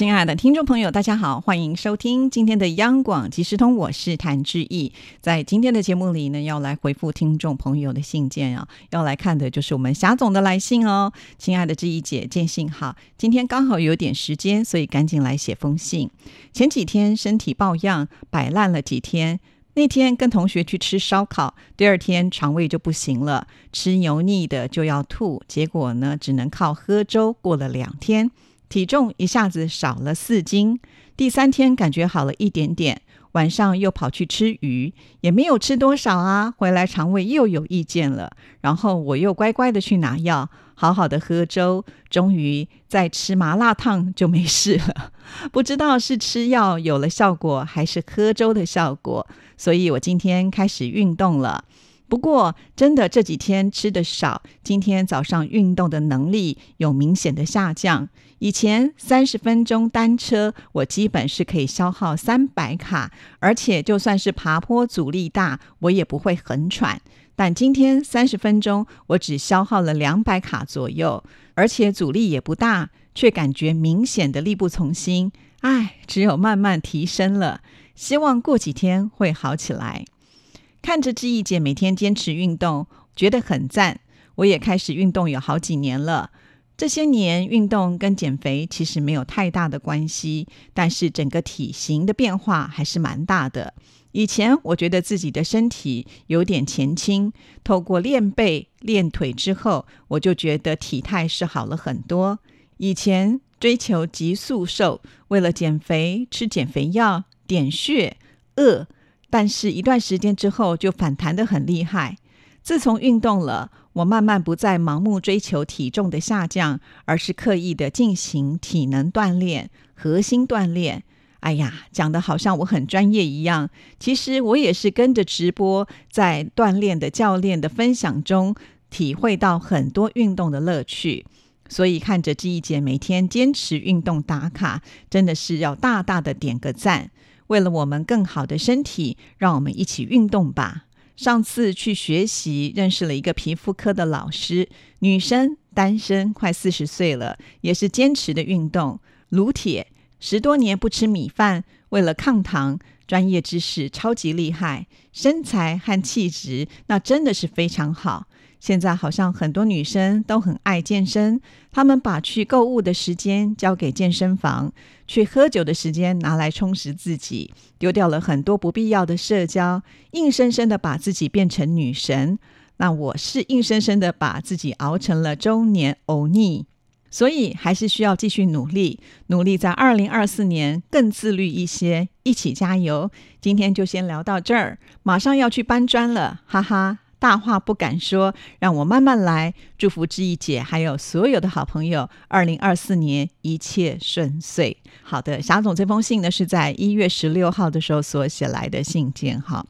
亲爱的听众朋友，大家好，欢迎收听今天的央广即时通，我是谭志毅。在今天的节目里呢，要来回复听众朋友的信件啊，要来看的就是我们霞总的来信哦。亲爱的志毅姐，见信好，今天刚好有点时间，所以赶紧来写封信。前几天身体抱恙，摆烂了几天，那天跟同学去吃烧烤，第二天肠胃就不行了，吃油腻的就要吐，结果呢，只能靠喝粥过了两天。体重一下子少了四斤，第三天感觉好了一点点，晚上又跑去吃鱼，也没有吃多少啊，回来肠胃又有意见了，然后我又乖乖的去拿药，好好的喝粥，终于再吃麻辣烫就没事了。不知道是吃药有了效果，还是喝粥的效果，所以我今天开始运动了。不过，真的这几天吃的少，今天早上运动的能力有明显的下降。以前三十分钟单车，我基本是可以消耗三百卡，而且就算是爬坡阻力大，我也不会很喘。但今天三十分钟，我只消耗了两百卡左右，而且阻力也不大，却感觉明显的力不从心。唉，只有慢慢提升了，希望过几天会好起来。看着志毅姐每天坚持运动，觉得很赞。我也开始运动有好几年了。这些年运动跟减肥其实没有太大的关系，但是整个体型的变化还是蛮大的。以前我觉得自己的身体有点前倾，透过练背练腿之后，我就觉得体态是好了很多。以前追求急速瘦，为了减肥吃减肥药、点穴、饿。但是，一段时间之后就反弹的很厉害。自从运动了，我慢慢不再盲目追求体重的下降，而是刻意的进行体能锻炼、核心锻炼。哎呀，讲的好像我很专业一样。其实我也是跟着直播，在锻炼的教练的分享中，体会到很多运动的乐趣。所以看着这一节每天坚持运动打卡，真的是要大大的点个赞。为了我们更好的身体，让我们一起运动吧。上次去学习，认识了一个皮肤科的老师，女生，单身，快四十岁了，也是坚持的运动，撸铁，十多年不吃米饭，为了抗糖，专业知识超级厉害，身材和气质那真的是非常好。现在好像很多女生都很爱健身，她们把去购物的时间交给健身房，去喝酒的时间拿来充实自己，丢掉了很多不必要的社交，硬生生的把自己变成女神。那我是硬生生的把自己熬成了中年欧尼，所以还是需要继续努力，努力在二零二四年更自律一些，一起加油。今天就先聊到这儿，马上要去搬砖了，哈哈。大话不敢说，让我慢慢来。祝福志毅姐还有所有的好朋友，二零二四年一切顺遂。好的，霞总这封信呢是在一月十六号的时候所写来的信件。哈，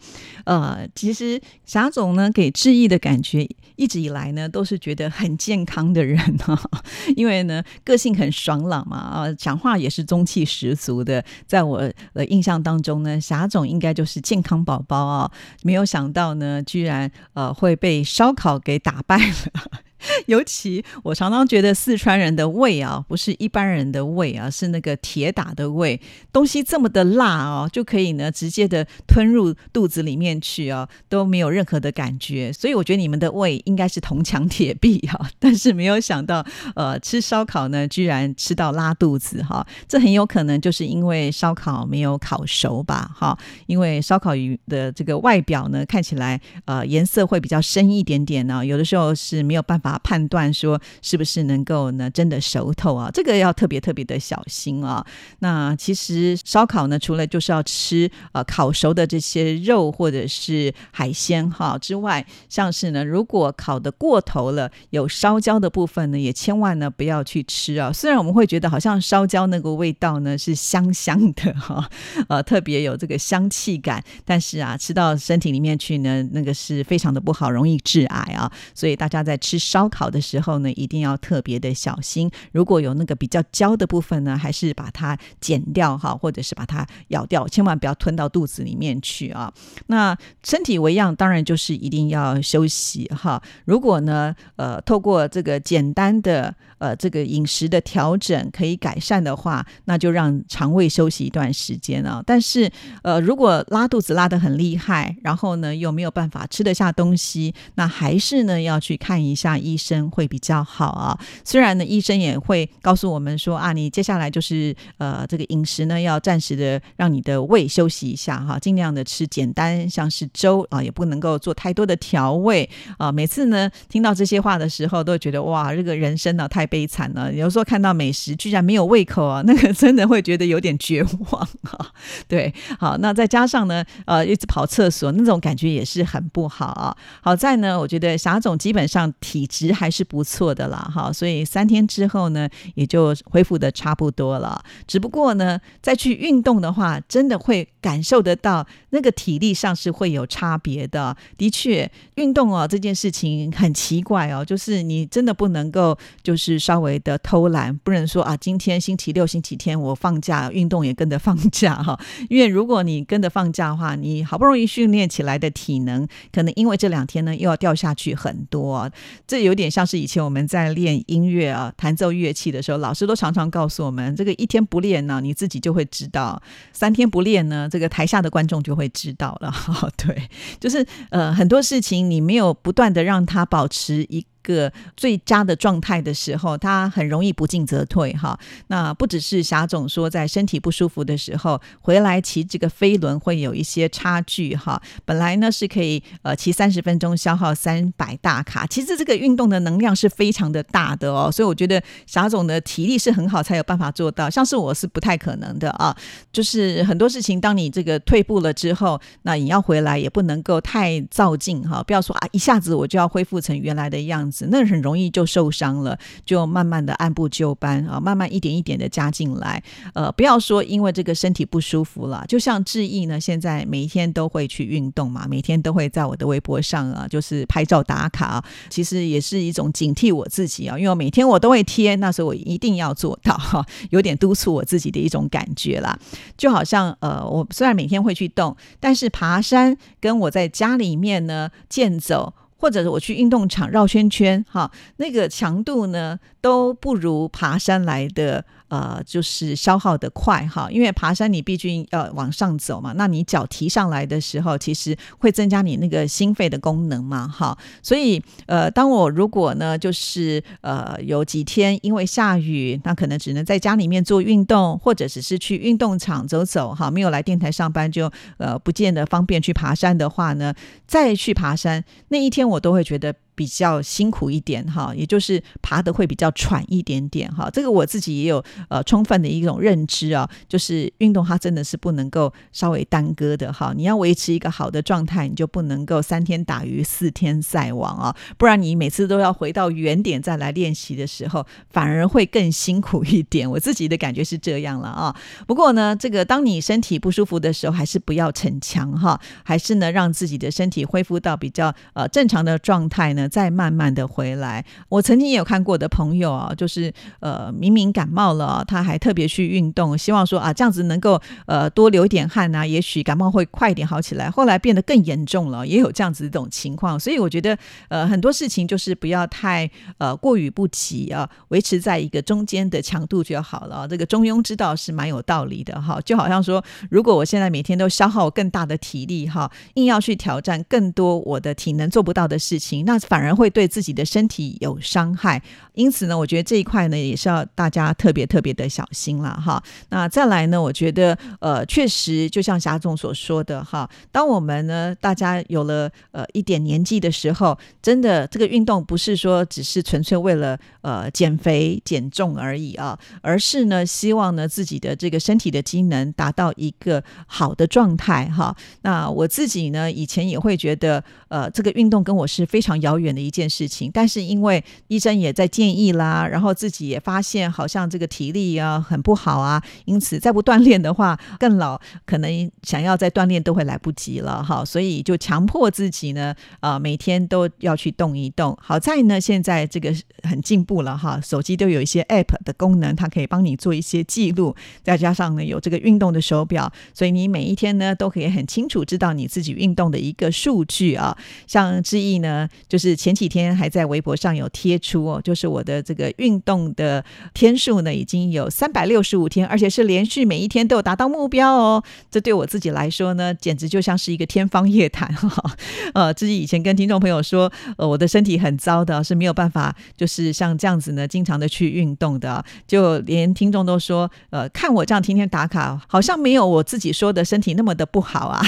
呃，其实霞总呢给志毅的感觉一直以来呢都是觉得很健康的人哈，因为呢个性很爽朗嘛，啊，讲话也是中气十足的。在我的印象当中呢，霞总应该就是健康宝宝啊，没有想到呢，居然。呃，会被烧烤给打败了。尤其我常常觉得四川人的胃啊，不是一般人的胃啊，是那个铁打的胃。东西这么的辣哦，就可以呢直接的吞入肚子里面去哦，都没有任何的感觉。所以我觉得你们的胃应该是铜墙铁壁啊。但是没有想到，呃，吃烧烤呢，居然吃到拉肚子哈。这很有可能就是因为烧烤没有烤熟吧？哈，因为烧烤鱼的这个外表呢，看起来呃颜色会比较深一点点呢，有的时候是没有办法。啊，判断说是不是能够呢真的熟透啊？这个要特别特别的小心啊。那其实烧烤呢，除了就是要吃呃烤熟的这些肉或者是海鲜哈之外，像是呢如果烤的过头了，有烧焦的部分呢，也千万呢不要去吃啊。虽然我们会觉得好像烧焦那个味道呢是香香的哈，呃特别有这个香气感，但是啊吃到身体里面去呢，那个是非常的不好，容易致癌啊。所以大家在吃烧烧烤的时候呢，一定要特别的小心。如果有那个比较焦的部分呢，还是把它剪掉哈，或者是把它咬掉，千万不要吞到肚子里面去啊。那身体为样，当然就是一定要休息哈。如果呢，呃，透过这个简单的呃这个饮食的调整可以改善的话，那就让肠胃休息一段时间啊。但是呃，如果拉肚子拉得很厉害，然后呢又没有办法吃得下东西，那还是呢要去看一下医医生会比较好啊。虽然呢医生也会告诉我们说啊，你接下来就是呃这个饮食呢要暂时的让你的胃休息一下哈，尽量的吃简单像是粥啊，也不能够做太多的调味啊。每次呢听到这些话的时候，都觉得哇，这个人生呢太悲惨了。有时候看到美食居然没有胃口啊，那个真的会觉得有点绝望啊。对，好，那再加上呢，呃，一直跑厕所那种感觉也是很不好啊。好在呢，我觉得霞总基本上体质实还是不错的啦，哈，所以三天之后呢，也就恢复的差不多了。只不过呢，再去运动的话，真的会感受得到那个体力上是会有差别的。的确，运动哦这件事情很奇怪哦，就是你真的不能够就是稍微的偷懒，不能说啊，今天星期六、星期天我放假，运动也跟着放假哈。因为如果你跟着放假的话，你好不容易训练起来的体能，可能因为这两天呢又要掉下去很多。这有有点像是以前我们在练音乐啊，弹奏乐器的时候，老师都常常告诉我们，这个一天不练呢，你自己就会知道；三天不练呢，这个台下的观众就会知道了。对，就是呃很多事情你没有不断的让他保持一。个最佳的状态的时候，他很容易不进则退哈。那不只是霞总说，在身体不舒服的时候回来骑这个飞轮会有一些差距哈。本来呢是可以呃骑三十分钟消耗三百大卡，其实这个运动的能量是非常的大的哦。所以我觉得霞总的体力是很好，才有办法做到。像是我是不太可能的啊。就是很多事情，当你这个退步了之后，那你要回来也不能够太造进哈。不要说啊一下子我就要恢复成原来的样子。那很容易就受伤了，就慢慢的按部就班啊，慢慢一点一点的加进来。呃，不要说因为这个身体不舒服了，就像志毅呢，现在每一天都会去运动嘛，每天都会在我的微博上啊，就是拍照打卡，其实也是一种警惕我自己啊，因为我每天我都会贴，那时候我一定要做到哈，有点督促我自己的一种感觉啦。就好像呃，我虽然每天会去动，但是爬山跟我在家里面呢健走。或者是我去运动场绕圈圈，哈，那个强度呢都不如爬山来的。呃，就是消耗的快哈，因为爬山你毕竟要往上走嘛，那你脚提上来的时候，其实会增加你那个心肺的功能嘛，哈，所以呃，当我如果呢，就是呃有几天因为下雨，那可能只能在家里面做运动，或者只是去运动场走走哈，没有来电台上班，就呃不见得方便去爬山的话呢，再去爬山那一天，我都会觉得。比较辛苦一点哈，也就是爬的会比较喘一点点哈。这个我自己也有呃充分的一种认知啊，就是运动它真的是不能够稍微耽搁的哈。你要维持一个好的状态，你就不能够三天打鱼四天晒网啊，不然你每次都要回到原点再来练习的时候，反而会更辛苦一点。我自己的感觉是这样了啊。不过呢，这个当你身体不舒服的时候，还是不要逞强哈，还是呢让自己的身体恢复到比较呃正常的状态呢。再慢慢的回来，我曾经也有看过的朋友啊，就是呃明明感冒了，他还特别去运动，希望说啊这样子能够呃多流一点汗啊，也许感冒会快一点好起来。后来变得更严重了，也有这样子一种情况。所以我觉得呃很多事情就是不要太呃过于不急啊，维持在一个中间的强度就好了。这个中庸之道是蛮有道理的哈。就好像说，如果我现在每天都消耗更大的体力哈，硬要去挑战更多我的体能做不到的事情，那反而会对自己的身体有伤害，因此呢，我觉得这一块呢也是要大家特别特别的小心了哈。那再来呢，我觉得呃，确实就像霞总所说的哈，当我们呢大家有了呃一点年纪的时候，真的这个运动不是说只是纯粹为了呃减肥减重而已啊，而是呢希望呢自己的这个身体的机能达到一个好的状态哈。那我自己呢以前也会觉得呃这个运动跟我是非常遥远。的一件事情。但是因为医生也在建意啦，然后自己也发现好像这个体力啊很不好啊，因此再不锻炼的话，更老可能想要再锻炼都会来不及了哈。所以就强迫自己呢，啊，每天都要去动一动。好在呢，现在这个很进步了哈，手机都有一些 App 的功能，它可以帮你做一些记录，再加上呢有这个运动的手表，所以你每一天呢都可以很清楚知道你自己运动的一个数据啊。像志毅呢，就是前几天还在微博上有贴出哦，就是我的这个运动的天数呢已经有三百六十五天，而且是连续每一天都有达到目标哦。这对我自己来说呢，简直就像是一个天方夜谭哈。呃，自己以前跟听众朋友说，呃，我的身体很糟的，是没有办法，就是像这样子呢，经常的去运动的，就连听众都说，呃，看我这样天天打卡，好像没有我自己说的身体那么的不好啊。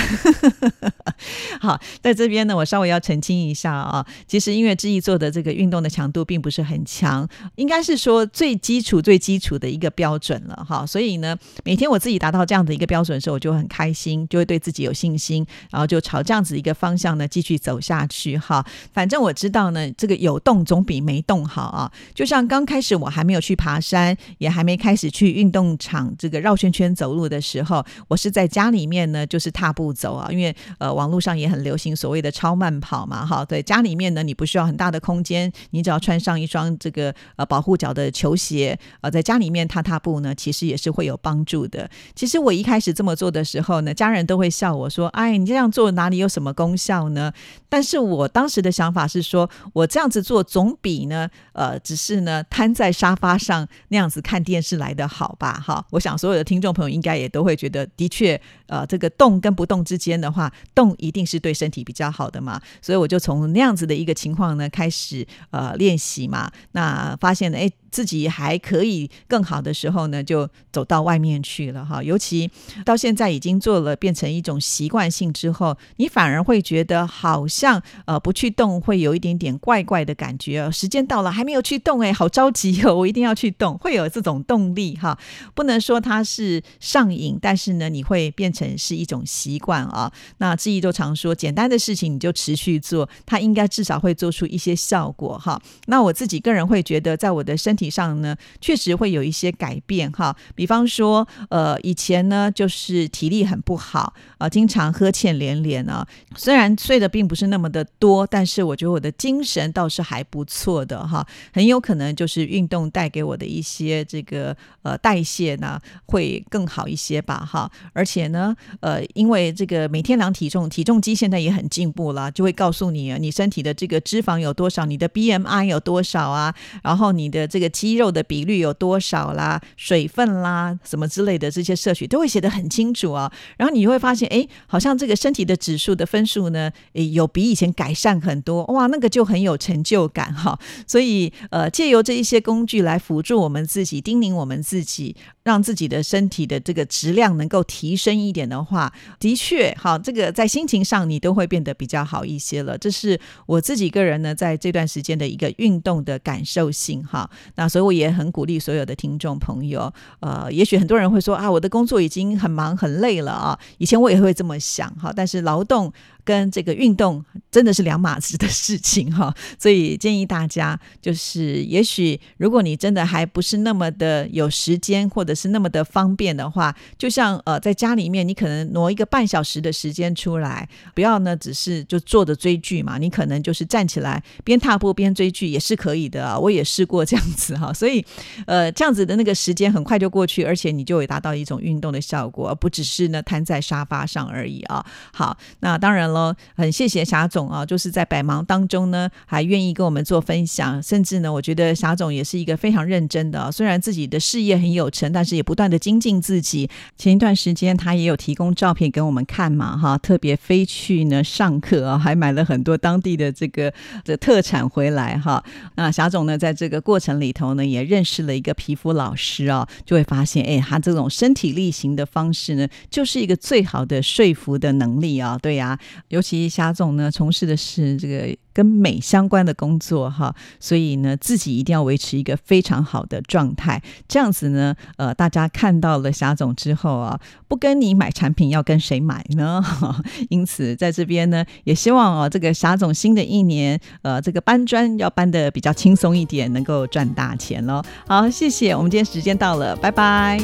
好，在这边呢，我稍微要澄清一下啊，其实因为志毅做的这个运动的强度并不是很强，应该是说最基础、最基础的一个标准了哈。所以呢，每天我自己达到这样的一个标准的时候，我就很开心，就会对自己有信心，然后就朝这样子一个方向呢继续走下去哈。反正我知道呢，这个有动总比没动好啊。就像刚开始我还没有去爬山，也还没开始去运动场这个绕圈圈走路的时候，我是在家里面呢，就是踏步走啊，因为呃网络上也很流行所谓的超慢跑嘛，哈，对，家里面呢你不需要很大的空间，你只要穿上一双这个呃保护脚的球鞋，呃，在家里面踏踏步呢，其实也是会有帮助的。其实我一开始这么做的时候呢，家人都会笑我说：“哎，你这样做哪里有什么功效呢？”但是我当时的想法是说，我这样子做总比呢，呃，只是呢瘫在沙发上那样子看电视来的好吧？哈，我想所有的听众朋友应该也都会觉得，的确，呃，这个动跟不动之间的话，动一定是对身体比较好的嘛。所以我就从那样子的一个情况呢开始呃练习嘛，那发现呢，哎。自己还可以更好的时候呢，就走到外面去了哈。尤其到现在已经做了，变成一种习惯性之后，你反而会觉得好像呃不去动会有一点点怪怪的感觉。时间到了还没有去动，哎，好着急哦，我一定要去动，会有这种动力哈。不能说它是上瘾，但是呢，你会变成是一种习惯啊。那志毅都常说，简单的事情你就持续做，它应该至少会做出一些效果哈。那我自己个人会觉得，在我的身体。上呢，确实会有一些改变哈。比方说，呃，以前呢，就是体力很不好啊，经常呵欠连连啊。虽然睡的并不是那么的多，但是我觉得我的精神倒是还不错的哈。很有可能就是运动带给我的一些这个呃代谢呢会更好一些吧哈。而且呢，呃，因为这个每天量体重，体重机现在也很进步了，就会告诉你你身体的这个脂肪有多少，你的 BMI 有多少啊，然后你的这个。肌肉的比率有多少啦？水分啦，什么之类的这些摄取都会写得很清楚啊。然后你会发现，哎，好像这个身体的指数的分数呢，诶有比以前改善很多。哇，那个就很有成就感哈。所以，呃，借由这一些工具来辅助我们自己，叮咛我们自己。让自己的身体的这个质量能够提升一点的话，的确，好，这个在心情上你都会变得比较好一些了。这是我自己个人呢，在这段时间的一个运动的感受性哈。那所以我也很鼓励所有的听众朋友，呃，也许很多人会说啊，我的工作已经很忙很累了啊。以前我也会这么想哈，但是劳动。跟这个运动真的是两码子的事情哈，所以建议大家就是，也许如果你真的还不是那么的有时间，或者是那么的方便的话，就像呃在家里面，你可能挪一个半小时的时间出来，不要呢只是就坐着追剧嘛，你可能就是站起来边踏步边追剧也是可以的啊，我也试过这样子哈，所以呃这样子的那个时间很快就过去，而且你就会达到一种运动的效果，而不只是呢瘫在沙发上而已啊。好，那当然。喽，很谢谢霞总啊，就是在百忙当中呢，还愿意跟我们做分享，甚至呢，我觉得霞总也是一个非常认真的。虽然自己的事业很有成，但是也不断的精进自己。前一段时间他也有提供照片给我们看嘛，哈，特别飞去呢上课啊，还买了很多当地的这个的特产回来哈。那霞总呢，在这个过程里头呢，也认识了一个皮肤老师啊，就会发现，哎，他这种身体力行的方式呢，就是一个最好的说服的能力啊，对呀。尤其霞总呢，从事的是这个跟美相关的工作哈，所以呢，自己一定要维持一个非常好的状态，这样子呢，呃，大家看到了霞总之后啊，不跟你买产品，要跟谁买呢？因此，在这边呢，也希望哦，这个霞总新的一年，呃，这个搬砖要搬的比较轻松一点，能够赚大钱喽。好，谢谢，我们今天时间到了，拜拜。